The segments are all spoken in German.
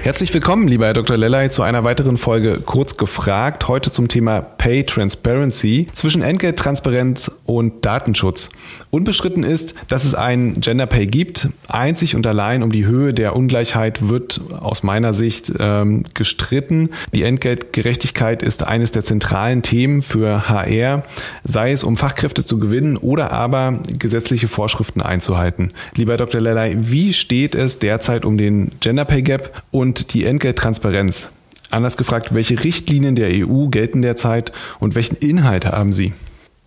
Herzlich willkommen, lieber Herr Dr. Lellay, zu einer weiteren Folge Kurz gefragt. Heute zum Thema Pay Transparency zwischen Entgelttransparenz und Datenschutz. Unbestritten ist, dass es einen Gender Pay gibt. Einzig und allein um die Höhe der Ungleichheit wird aus meiner Sicht ähm, gestritten. Die Entgeltgerechtigkeit ist eines der zentralen Themen für HR, sei es um Fachkräfte zu gewinnen oder aber gesetzliche Vorschriften einzuhalten. Lieber Dr. Lellay, wie steht es derzeit um den Gender Pay Gap und die Entgelttransparenz. Anders gefragt, welche Richtlinien der EU gelten derzeit und welchen Inhalt haben sie?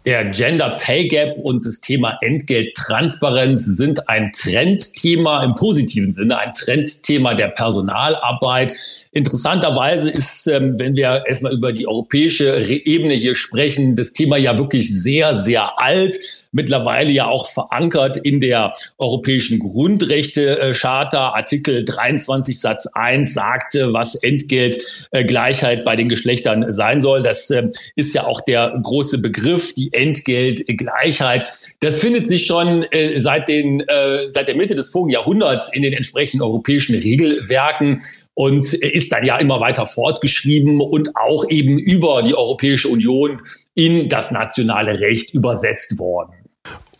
Der Gender Pay Gap und das Thema Entgelttransparenz sind ein Trendthema im positiven Sinne, ein Trendthema der Personalarbeit. Interessanterweise ist, ähm, wenn wir erstmal über die europäische Ebene hier sprechen, das Thema ja wirklich sehr, sehr alt mittlerweile ja auch verankert in der Europäischen Grundrechte-Charta. Artikel 23 Satz 1 sagte, was Entgeltgleichheit bei den Geschlechtern sein soll. Das ähm, ist ja auch der große Begriff, die Entgeltgleichheit. Das findet sich schon äh, seit, den, äh, seit der Mitte des vorigen Jahrhunderts in den entsprechenden europäischen Regelwerken und ist dann ja immer weiter fortgeschrieben und auch eben über die Europäische Union in das nationale Recht übersetzt worden.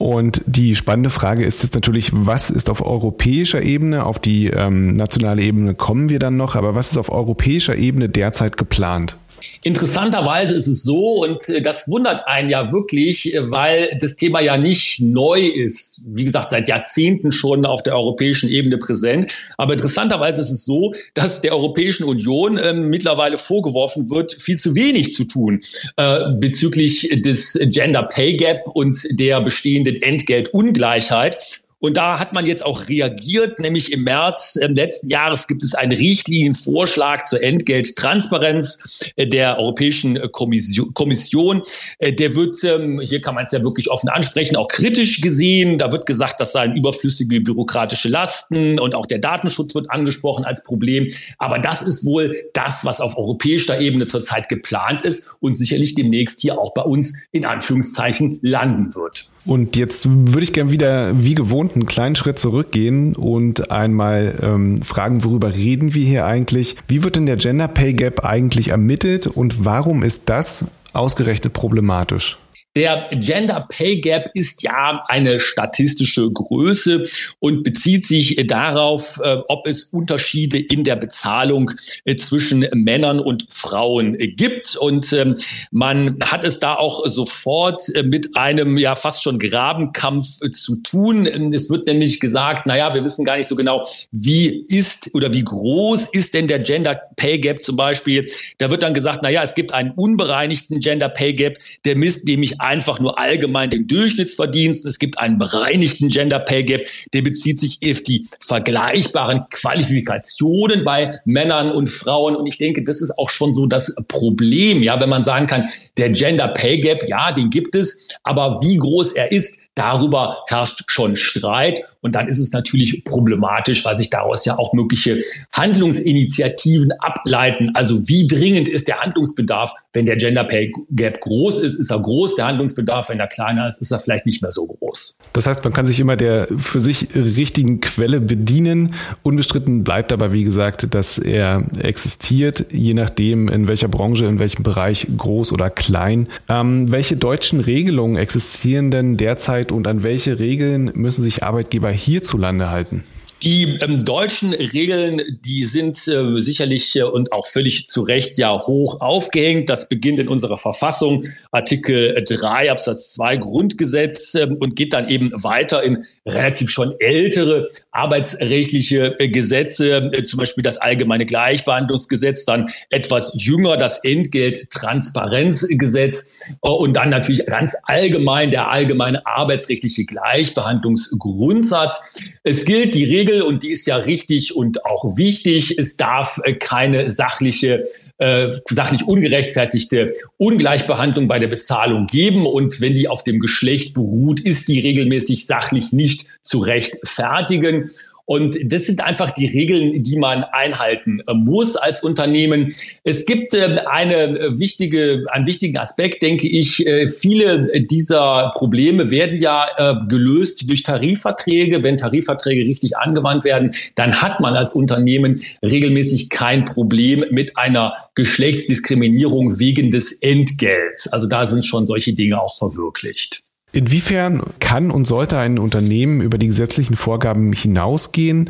Und die spannende Frage ist jetzt natürlich, was ist auf europäischer Ebene, auf die ähm, nationale Ebene kommen wir dann noch, aber was ist auf europäischer Ebene derzeit geplant? Interessanterweise ist es so, und äh, das wundert einen ja wirklich, äh, weil das Thema ja nicht neu ist. Wie gesagt, seit Jahrzehnten schon auf der europäischen Ebene präsent. Aber interessanterweise ist es so, dass der Europäischen Union äh, mittlerweile vorgeworfen wird, viel zu wenig zu tun äh, bezüglich des Gender Pay Gap und der bestehenden Entgeltungleichheit. Und da hat man jetzt auch reagiert, nämlich im März äh, letzten Jahres gibt es einen Richtlinienvorschlag zur Entgelttransparenz äh, der Europäischen Kommission. Äh, der wird, ähm, hier kann man es ja wirklich offen ansprechen, auch kritisch gesehen. Da wird gesagt, das seien überflüssige bürokratische Lasten und auch der Datenschutz wird angesprochen als Problem. Aber das ist wohl das, was auf europäischer Ebene zurzeit geplant ist und sicherlich demnächst hier auch bei uns in Anführungszeichen landen wird. Und jetzt würde ich gerne wieder wie gewohnt einen kleinen Schritt zurückgehen und einmal ähm, fragen, worüber reden wir hier eigentlich? Wie wird denn der Gender Pay Gap eigentlich ermittelt und warum ist das ausgerechnet problematisch? Der Gender Pay Gap ist ja eine statistische Größe und bezieht sich darauf, äh, ob es Unterschiede in der Bezahlung äh, zwischen Männern und Frauen gibt. Und ähm, man hat es da auch sofort äh, mit einem ja fast schon Grabenkampf zu tun. Es wird nämlich gesagt, naja, wir wissen gar nicht so genau, wie ist oder wie groß ist denn der Gender Pay Gap zum Beispiel. Da wird dann gesagt, naja, es gibt einen unbereinigten Gender Pay Gap, der misst nämlich einfach nur allgemein den Durchschnittsverdienst. Es gibt einen bereinigten Gender Pay Gap, der bezieht sich auf die vergleichbaren Qualifikationen bei Männern und Frauen. Und ich denke, das ist auch schon so das Problem, ja, wenn man sagen kann, der Gender Pay Gap, ja, den gibt es, aber wie groß er ist, darüber herrscht schon Streit. Und dann ist es natürlich problematisch, weil sich daraus ja auch mögliche Handlungsinitiativen ableiten. Also wie dringend ist der Handlungsbedarf? Wenn der Gender Pay Gap groß ist, ist er groß. Der Handlungsbedarf, wenn er kleiner ist, ist er vielleicht nicht mehr so groß. Das heißt, man kann sich immer der für sich richtigen Quelle bedienen. Unbestritten bleibt aber, wie gesagt, dass er existiert, je nachdem, in welcher Branche, in welchem Bereich, groß oder klein. Ähm, welche deutschen Regelungen existieren denn derzeit und an welche Regeln müssen sich Arbeitgeber hierzulande halten? Die ähm, deutschen Regeln, die sind äh, sicherlich äh, und auch völlig zu Recht ja hoch aufgehängt. Das beginnt in unserer Verfassung, Artikel 3 Absatz 2 Grundgesetz äh, und geht dann eben weiter in relativ schon ältere arbeitsrechtliche äh, Gesetze, äh, zum Beispiel das allgemeine Gleichbehandlungsgesetz, dann etwas jünger das Entgelttransparenzgesetz äh, und dann natürlich ganz allgemein der allgemeine arbeitsrechtliche Gleichbehandlungsgrundsatz. Es gilt die Regel, Regel und die ist ja richtig und auch wichtig. Es darf äh, keine sachliche äh, sachlich ungerechtfertigte Ungleichbehandlung bei der Bezahlung geben. Und wenn die auf dem Geschlecht beruht, ist die regelmäßig sachlich nicht zu rechtfertigen. Und das sind einfach die Regeln, die man einhalten äh, muss als Unternehmen. Es gibt äh, eine äh, wichtige, einen wichtigen Aspekt, denke ich. Viele dieser Probleme werden ja gelöst durch Tarifverträge. Wenn Tarifverträge richtig angewandt werden, dann hat man als Unternehmen regelmäßig kein Problem mit einer Geschlechtsdiskriminierung wegen des Entgelts. Also da sind schon solche Dinge auch verwirklicht. Inwiefern kann und sollte ein Unternehmen über die gesetzlichen Vorgaben hinausgehen?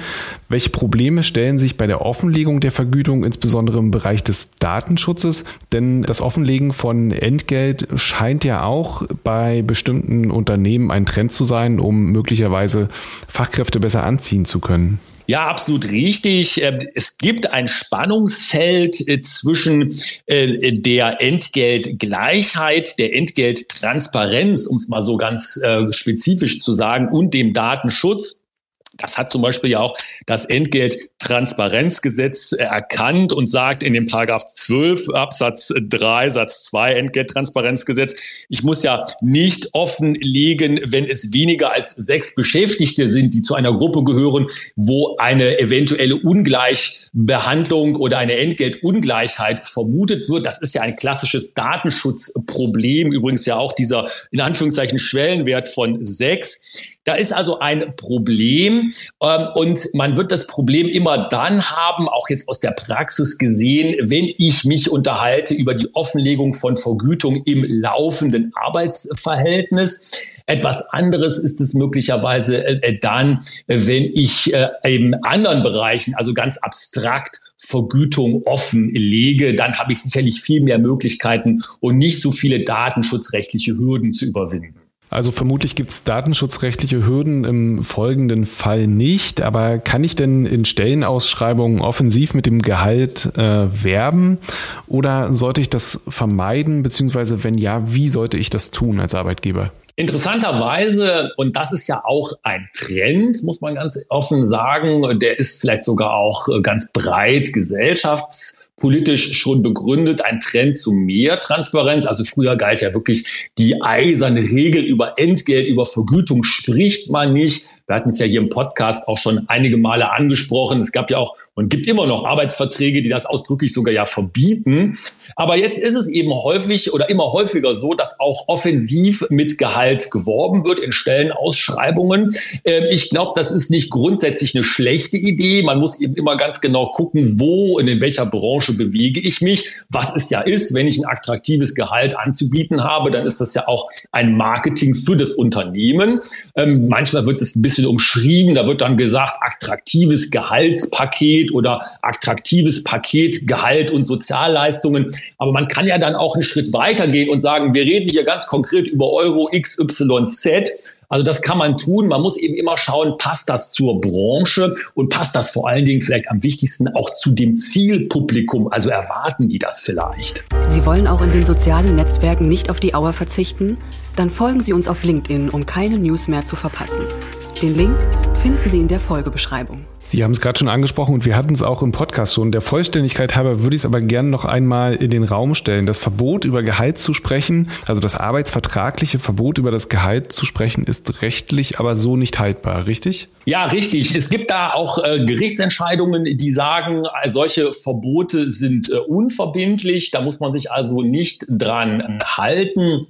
Welche Probleme stellen sich bei der Offenlegung der Vergütung, insbesondere im Bereich des Datenschutzes? Denn das Offenlegen von Entgelt scheint ja auch bei bestimmten Unternehmen ein Trend zu sein, um möglicherweise Fachkräfte besser anziehen zu können. Ja, absolut richtig. Ähm, es gibt ein Spannungsfeld äh, zwischen äh, der Entgeltgleichheit, der Entgelttransparenz, um es mal so ganz äh, spezifisch zu sagen, und dem Datenschutz. Das hat zum Beispiel ja auch das Entgelttransparenzgesetz erkannt und sagt in dem Paragraph 12 Absatz 3 Satz 2 Entgelttransparenzgesetz, ich muss ja nicht offenlegen, wenn es weniger als sechs Beschäftigte sind, die zu einer Gruppe gehören, wo eine eventuelle Ungleichbehandlung oder eine Entgeltungleichheit vermutet wird. Das ist ja ein klassisches Datenschutzproblem. Übrigens ja auch dieser in Anführungszeichen Schwellenwert von sechs. Da ist also ein Problem ähm, und man wird das Problem immer dann haben, auch jetzt aus der Praxis gesehen, wenn ich mich unterhalte über die Offenlegung von Vergütung im laufenden Arbeitsverhältnis. Etwas anderes ist es möglicherweise äh, äh dann, wenn ich äh, in anderen Bereichen, also ganz abstrakt, Vergütung offenlege, dann habe ich sicherlich viel mehr Möglichkeiten und nicht so viele datenschutzrechtliche Hürden zu überwinden. Also vermutlich gibt es datenschutzrechtliche Hürden im folgenden Fall nicht, aber kann ich denn in Stellenausschreibungen offensiv mit dem Gehalt äh, werben oder sollte ich das vermeiden, beziehungsweise wenn ja, wie sollte ich das tun als Arbeitgeber? Interessanterweise, und das ist ja auch ein Trend, muss man ganz offen sagen, der ist vielleicht sogar auch ganz breit gesellschafts politisch schon begründet, ein Trend zu mehr Transparenz. Also früher galt ja wirklich die eiserne Regel über Entgelt, über Vergütung spricht man nicht. Wir hatten es ja hier im Podcast auch schon einige Male angesprochen. Es gab ja auch und gibt immer noch Arbeitsverträge, die das ausdrücklich sogar ja verbieten. Aber jetzt ist es eben häufig oder immer häufiger so, dass auch offensiv mit Gehalt geworben wird in Stellenausschreibungen. Ähm, ich glaube, das ist nicht grundsätzlich eine schlechte Idee. Man muss eben immer ganz genau gucken, wo und in welcher Branche bewege ich mich. Was es ja ist, wenn ich ein attraktives Gehalt anzubieten habe, dann ist das ja auch ein Marketing für das Unternehmen. Ähm, manchmal wird es ein bisschen umschrieben. Da wird dann gesagt, attraktives Gehaltspaket Paket oder attraktives Paket Gehalt und Sozialleistungen. Aber man kann ja dann auch einen Schritt weiter gehen und sagen, wir reden hier ganz konkret über Euro XYZ. Also das kann man tun. Man muss eben immer schauen, passt das zur Branche und passt das vor allen Dingen vielleicht am wichtigsten auch zu dem Zielpublikum. Also erwarten die das vielleicht. Sie wollen auch in den sozialen Netzwerken nicht auf die Auer verzichten? Dann folgen Sie uns auf LinkedIn, um keine News mehr zu verpassen. Den Link finden Sie in der Folgebeschreibung. Sie haben es gerade schon angesprochen und wir hatten es auch im Podcast schon. Der Vollständigkeit halber würde ich es aber gerne noch einmal in den Raum stellen. Das Verbot über Gehalt zu sprechen, also das arbeitsvertragliche Verbot über das Gehalt zu sprechen, ist rechtlich aber so nicht haltbar, richtig? Ja, richtig. Es gibt da auch äh, Gerichtsentscheidungen, die sagen, solche Verbote sind äh, unverbindlich. Da muss man sich also nicht dran halten.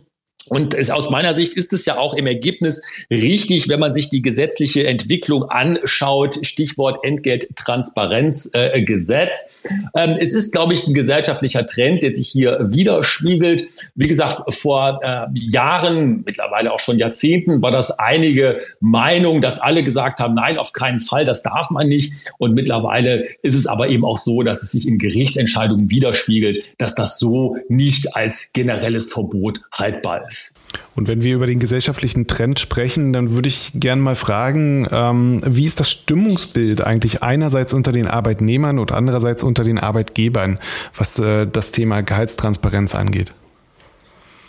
Und es, aus meiner Sicht ist es ja auch im Ergebnis richtig, wenn man sich die gesetzliche Entwicklung anschaut, Stichwort Entgelttransparenzgesetz. Äh, ähm, es ist, glaube ich, ein gesellschaftlicher Trend, der sich hier widerspiegelt. Wie gesagt, vor äh, Jahren, mittlerweile auch schon Jahrzehnten, war das einige Meinung, dass alle gesagt haben, nein, auf keinen Fall, das darf man nicht. Und mittlerweile ist es aber eben auch so, dass es sich in Gerichtsentscheidungen widerspiegelt, dass das so nicht als generelles Verbot haltbar ist ist. Und wenn wir über den gesellschaftlichen Trend sprechen, dann würde ich gerne mal fragen, ähm, wie ist das Stimmungsbild eigentlich einerseits unter den Arbeitnehmern und andererseits unter den Arbeitgebern, was äh, das Thema Gehaltstransparenz angeht?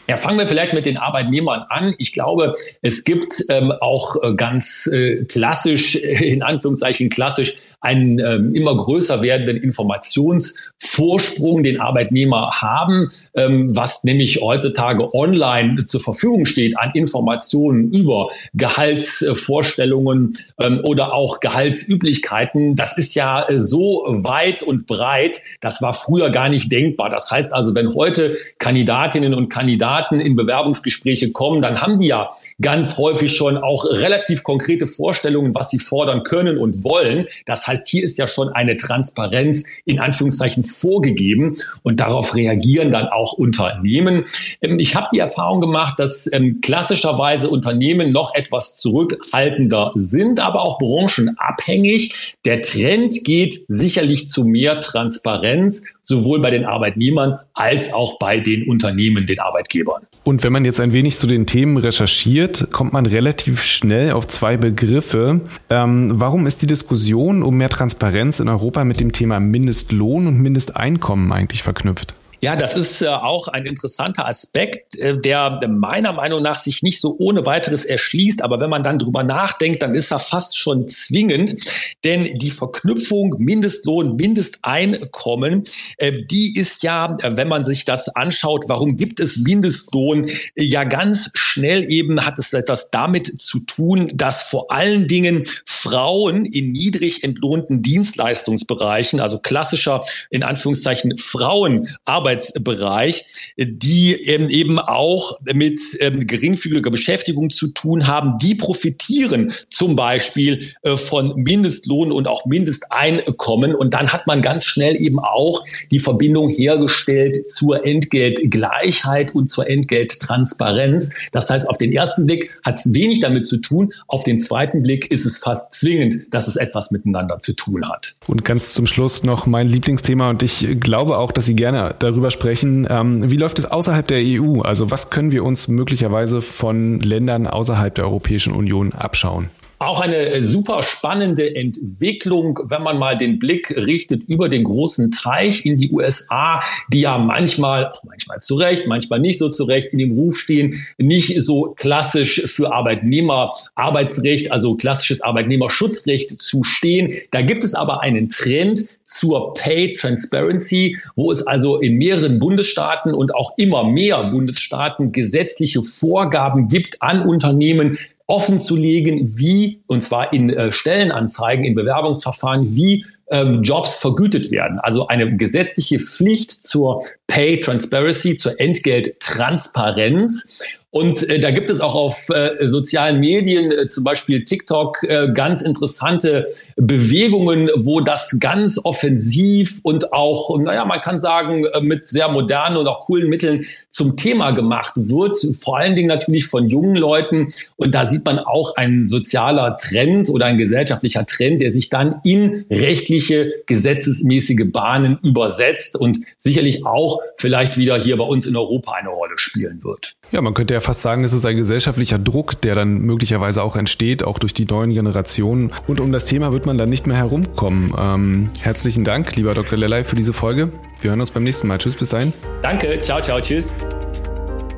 Ja, fangen wir vielleicht mit den Arbeitnehmern an. Ich glaube, es gibt ähm, auch äh, ganz äh, klassisch, in Anführungszeichen klassisch, einen ähm, immer größer werdenden Informationsvorsprung den Arbeitnehmer haben, ähm, was nämlich heutzutage online zur Verfügung steht an Informationen über Gehaltsvorstellungen ähm, oder auch Gehaltsüblichkeiten. Das ist ja äh, so weit und breit, das war früher gar nicht denkbar. Das heißt also, wenn heute Kandidatinnen und Kandidaten in Bewerbungsgespräche kommen, dann haben die ja ganz häufig schon auch relativ konkrete Vorstellungen, was sie fordern können und wollen. Das heißt, hier ist ja schon eine Transparenz in Anführungszeichen vorgegeben und darauf reagieren dann auch Unternehmen. Ähm, ich habe die Erfahrung gemacht, dass ähm, klassischerweise Unternehmen noch etwas zurückhaltender sind, aber auch branchenabhängig. Der Trend geht sicherlich zu mehr Transparenz, sowohl bei den Arbeitnehmern als auch bei den Unternehmen, den Arbeitgebern. Und wenn man jetzt ein wenig zu den Themen recherchiert, kommt man relativ schnell auf zwei Begriffe. Ähm, warum ist die Diskussion um mehr Transparenz in Europa mit dem Thema Mindestlohn und Mindesteinkommen eigentlich verknüpft? Ja, das ist äh, auch ein interessanter Aspekt, äh, der meiner Meinung nach sich nicht so ohne weiteres erschließt. Aber wenn man dann drüber nachdenkt, dann ist er fast schon zwingend. Denn die Verknüpfung Mindestlohn, Mindesteinkommen, äh, die ist ja, äh, wenn man sich das anschaut, warum gibt es Mindestlohn? Ja, ganz schnell eben hat es etwas damit zu tun, dass vor allen Dingen Frauen in niedrig entlohnten Dienstleistungsbereichen, also klassischer, in Anführungszeichen, Frauenarbeit Arbeitsbereich, die ähm, eben auch mit ähm, geringfügiger Beschäftigung zu tun haben, die profitieren zum Beispiel äh, von Mindestlohn und auch Mindesteinkommen. Und dann hat man ganz schnell eben auch die Verbindung hergestellt zur Entgeltgleichheit und zur Entgelttransparenz. Das heißt, auf den ersten Blick hat es wenig damit zu tun. Auf den zweiten Blick ist es fast zwingend, dass es etwas miteinander zu tun hat. Und ganz zum Schluss noch mein Lieblingsthema und ich glaube auch, dass Sie gerne darüber sprechen. Ähm, wie läuft es außerhalb der EU? Also was können wir uns möglicherweise von Ländern außerhalb der Europäischen Union abschauen? Auch eine super spannende Entwicklung, wenn man mal den Blick richtet über den großen Teich in die USA, die ja manchmal, auch manchmal zu Recht, manchmal nicht so zu Recht in dem Ruf stehen, nicht so klassisch für Arbeitnehmer Arbeitsrecht, also klassisches Arbeitnehmerschutzrecht zu stehen. Da gibt es aber einen Trend zur Pay Transparency, wo es also in mehreren Bundesstaaten und auch immer mehr Bundesstaaten gesetzliche Vorgaben gibt an Unternehmen, offen zu legen, wie, und zwar in äh, Stellenanzeigen, in Bewerbungsverfahren, wie ähm, Jobs vergütet werden. Also eine gesetzliche Pflicht zur Pay Transparency, zur Entgelttransparenz. Und äh, da gibt es auch auf äh, sozialen Medien, äh, zum Beispiel TikTok, äh, ganz interessante Bewegungen, wo das ganz offensiv und auch, naja, man kann sagen, äh, mit sehr modernen und auch coolen Mitteln zum Thema gemacht wird. Vor allen Dingen natürlich von jungen Leuten. Und da sieht man auch ein sozialer Trend oder ein gesellschaftlicher Trend, der sich dann in rechtliche, gesetzesmäßige Bahnen übersetzt und sicherlich auch vielleicht wieder hier bei uns in Europa eine Rolle spielen wird. Ja, man könnte ja fast sagen, es ist ein gesellschaftlicher Druck, der dann möglicherweise auch entsteht, auch durch die neuen Generationen. Und um das Thema wird man dann nicht mehr herumkommen. Ähm, herzlichen Dank, lieber Dr. Lellay, für diese Folge. Wir hören uns beim nächsten Mal. Tschüss, bis dahin. Danke, ciao, ciao, tschüss.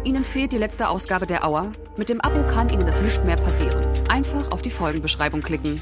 Ihnen fehlt die letzte Ausgabe der Auer? Mit dem Abo kann Ihnen das nicht mehr passieren. Einfach auf die Folgenbeschreibung klicken.